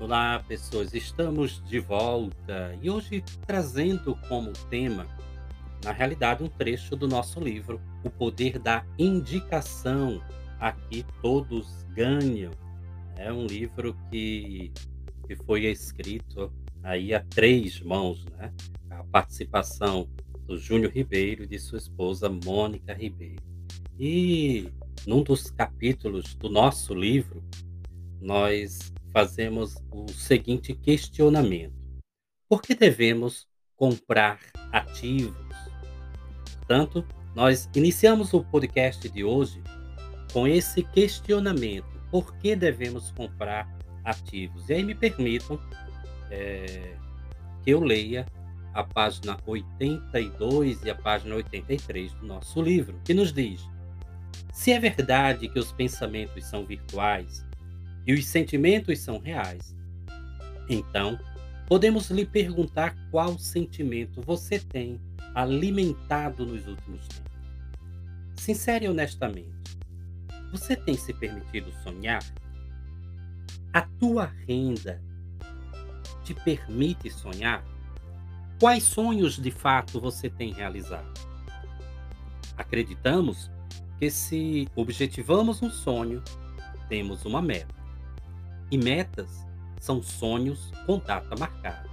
Olá, pessoas, estamos de volta e hoje trazendo como tema, na realidade, um trecho do nosso livro, O Poder da Indicação. Aqui todos ganham. É um livro que, que foi escrito aí a três mãos, né? A participação do Júnior Ribeiro e de sua esposa Mônica Ribeiro. E num dos capítulos do nosso livro, nós fazemos o seguinte questionamento: por que devemos comprar ativos? Portanto, nós iniciamos o podcast de hoje com esse questionamento: por que devemos comprar ativos? E aí me permitam é, que eu leia a página 82 e a página 83 do nosso livro, que nos diz: se é verdade que os pensamentos são virtuais, e os sentimentos são reais. Então, podemos lhe perguntar qual sentimento você tem alimentado nos últimos tempos. Sincero e honestamente, você tem se permitido sonhar? A tua renda te permite sonhar? Quais sonhos de fato você tem realizado? Acreditamos que se objetivamos um sonho, temos uma meta. E metas são sonhos com data marcada.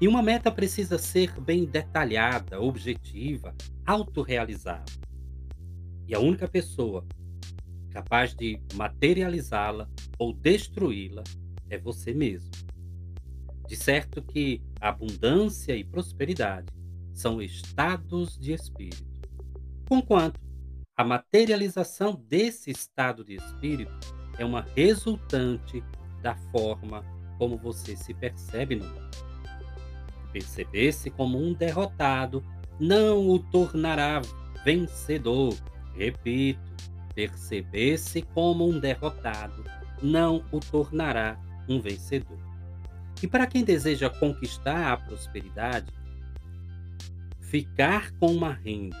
E uma meta precisa ser bem detalhada, objetiva, autorrealizável. E a única pessoa capaz de materializá-la ou destruí-la é você mesmo. De certo que abundância e prosperidade são estados de espírito. Conquanto a materialização desse estado de espírito é uma resultante da forma como você se percebe no mundo. Perceber-se como um derrotado não o tornará vencedor. Repito, perceber-se como um derrotado não o tornará um vencedor. E para quem deseja conquistar a prosperidade, ficar com uma renda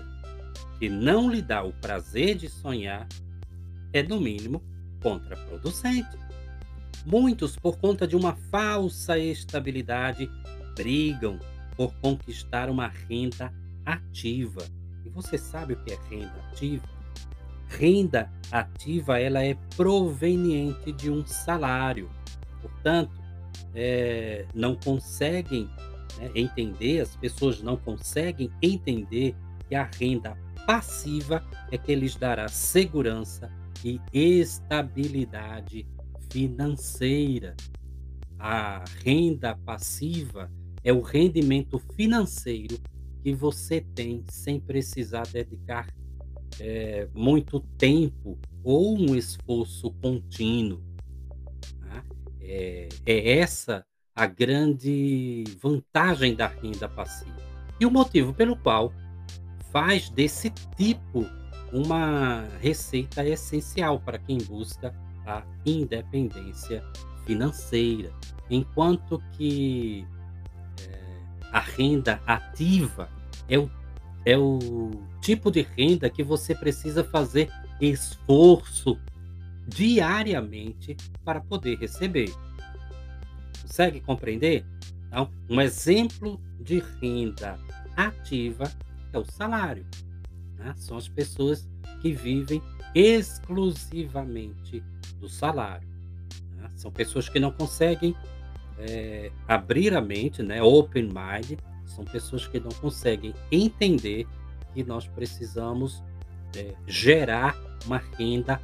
que não lhe dá o prazer de sonhar é, no mínimo, contraproducente. Muitos, por conta de uma falsa estabilidade, brigam por conquistar uma renda ativa. E você sabe o que é renda ativa? Renda ativa ela é proveniente de um salário. Portanto, é, não conseguem né, entender, as pessoas não conseguem entender que a renda passiva é que lhes dará segurança e estabilidade financeira. A renda passiva é o rendimento financeiro que você tem sem precisar dedicar é, muito tempo ou um esforço contínuo. Tá? É, é essa a grande vantagem da renda passiva. E o motivo pelo qual faz desse tipo uma receita essencial para quem busca a independência financeira. Enquanto que é, a renda ativa é o, é o tipo de renda que você precisa fazer esforço diariamente para poder receber. Consegue compreender? Então, um exemplo de renda ativa é o salário. Né? São as pessoas que vivem exclusivamente do salário. Né? São pessoas que não conseguem é, abrir a mente, né? open mind, são pessoas que não conseguem entender que nós precisamos é, gerar uma renda,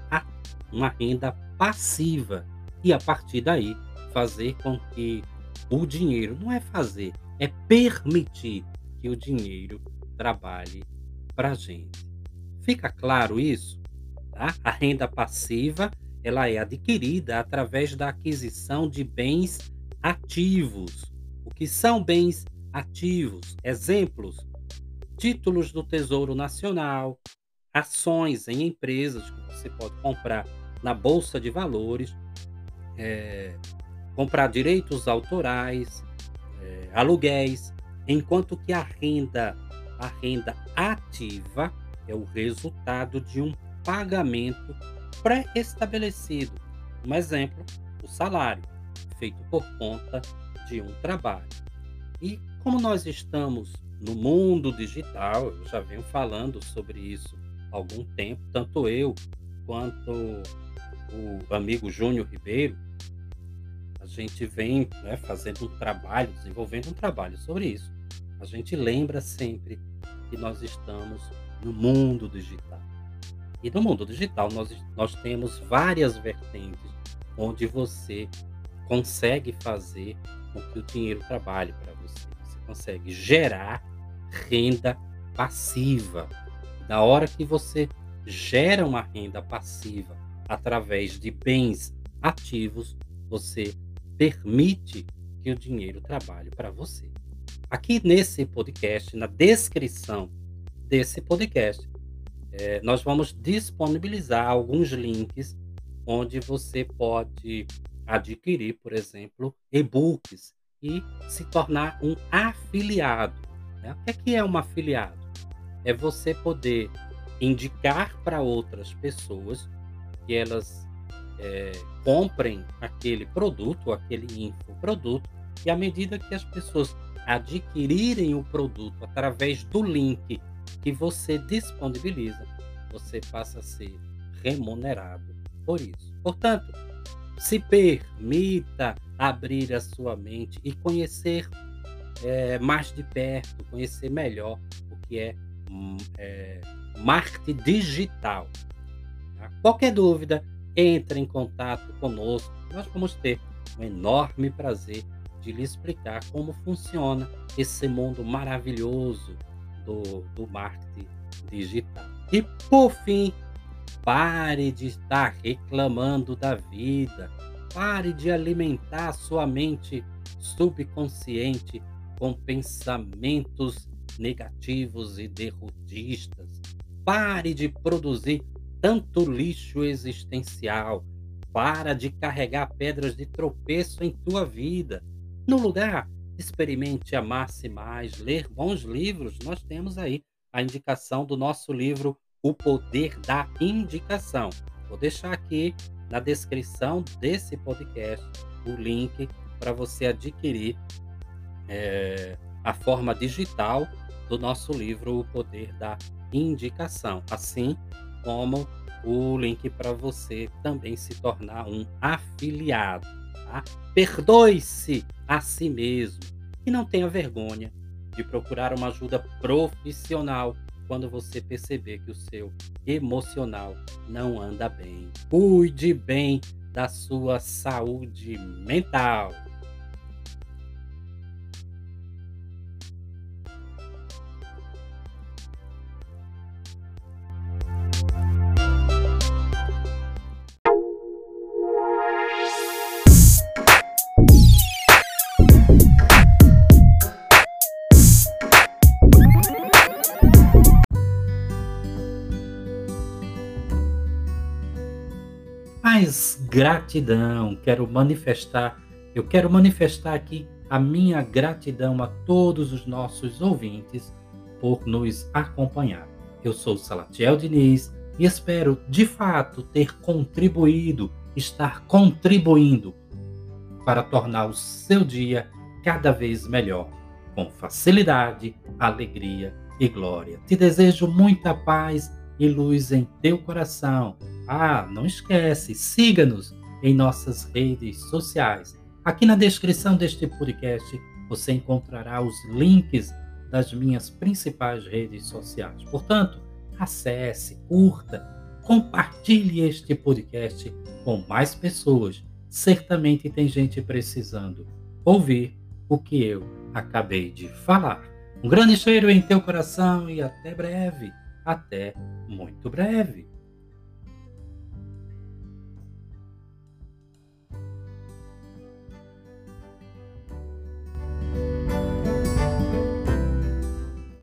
uma renda passiva e a partir daí fazer com que o dinheiro não é fazer, é permitir que o dinheiro trabalhe para a gente. Fica claro isso? Tá? A renda passiva ela é adquirida através da aquisição de bens ativos. O que são bens ativos? Exemplos: títulos do Tesouro Nacional, ações em empresas que você pode comprar na bolsa de valores, é, comprar direitos autorais, é, aluguéis, enquanto que a renda, a renda ativa é o resultado de um pagamento pré-estabelecido. Um exemplo, o salário, feito por conta de um trabalho. E como nós estamos no mundo digital, eu já venho falando sobre isso há algum tempo, tanto eu quanto o amigo Júnior Ribeiro, a gente vem né, fazendo um trabalho, desenvolvendo um trabalho sobre isso. A gente lembra sempre que nós estamos no mundo digital. E no mundo digital nós, nós temos várias vertentes onde você consegue fazer com que o dinheiro trabalhe para você. Você consegue gerar renda passiva. Na hora que você gera uma renda passiva através de bens ativos, você permite que o dinheiro trabalhe para você. Aqui nesse podcast, na descrição desse podcast, é, nós vamos disponibilizar alguns links onde você pode adquirir, por exemplo, e-books e se tornar um afiliado. Né? O que é, é um afiliado? É você poder indicar para outras pessoas que elas é, comprem aquele produto, aquele infoproduto, e à medida que as pessoas adquirirem o produto através do link que você disponibiliza, você passa a ser remunerado por isso. Portanto, se permita abrir a sua mente e conhecer é, mais de perto, conhecer melhor o que é, hum, é marketing digital. Tá? Qualquer dúvida, entre em contato conosco. Nós vamos ter um enorme prazer de lhe explicar como funciona esse mundo maravilhoso do, do marketing digital. E por fim, pare de estar reclamando da vida, pare de alimentar sua mente subconsciente com pensamentos negativos e derrotistas. Pare de produzir tanto lixo existencial. Para de carregar pedras de tropeço em tua vida. No lugar, experimente amar-se mais, ler bons livros. Nós temos aí a indicação do nosso livro O Poder da Indicação. Vou deixar aqui na descrição desse podcast o link para você adquirir é, a forma digital do nosso livro O Poder da Indicação, assim como o link para você também se tornar um afiliado. Tá? Perdoe-se a si mesmo e não tenha vergonha de procurar uma ajuda profissional quando você perceber que o seu emocional não anda bem. Cuide bem da sua saúde mental. Mais gratidão. Quero manifestar, eu quero manifestar aqui a minha gratidão a todos os nossos ouvintes por nos acompanhar. Eu sou Salatiel Diniz e espero de fato ter contribuído, estar contribuindo para tornar o seu dia cada vez melhor, com facilidade, alegria e glória. Te desejo muita paz e luz em teu coração. Ah, não esquece, siga-nos em nossas redes sociais. Aqui na descrição deste podcast você encontrará os links das minhas principais redes sociais. Portanto, acesse, curta, compartilhe este podcast com mais pessoas. Certamente tem gente precisando ouvir o que eu acabei de falar. Um grande cheiro em teu coração e até breve. Até muito breve.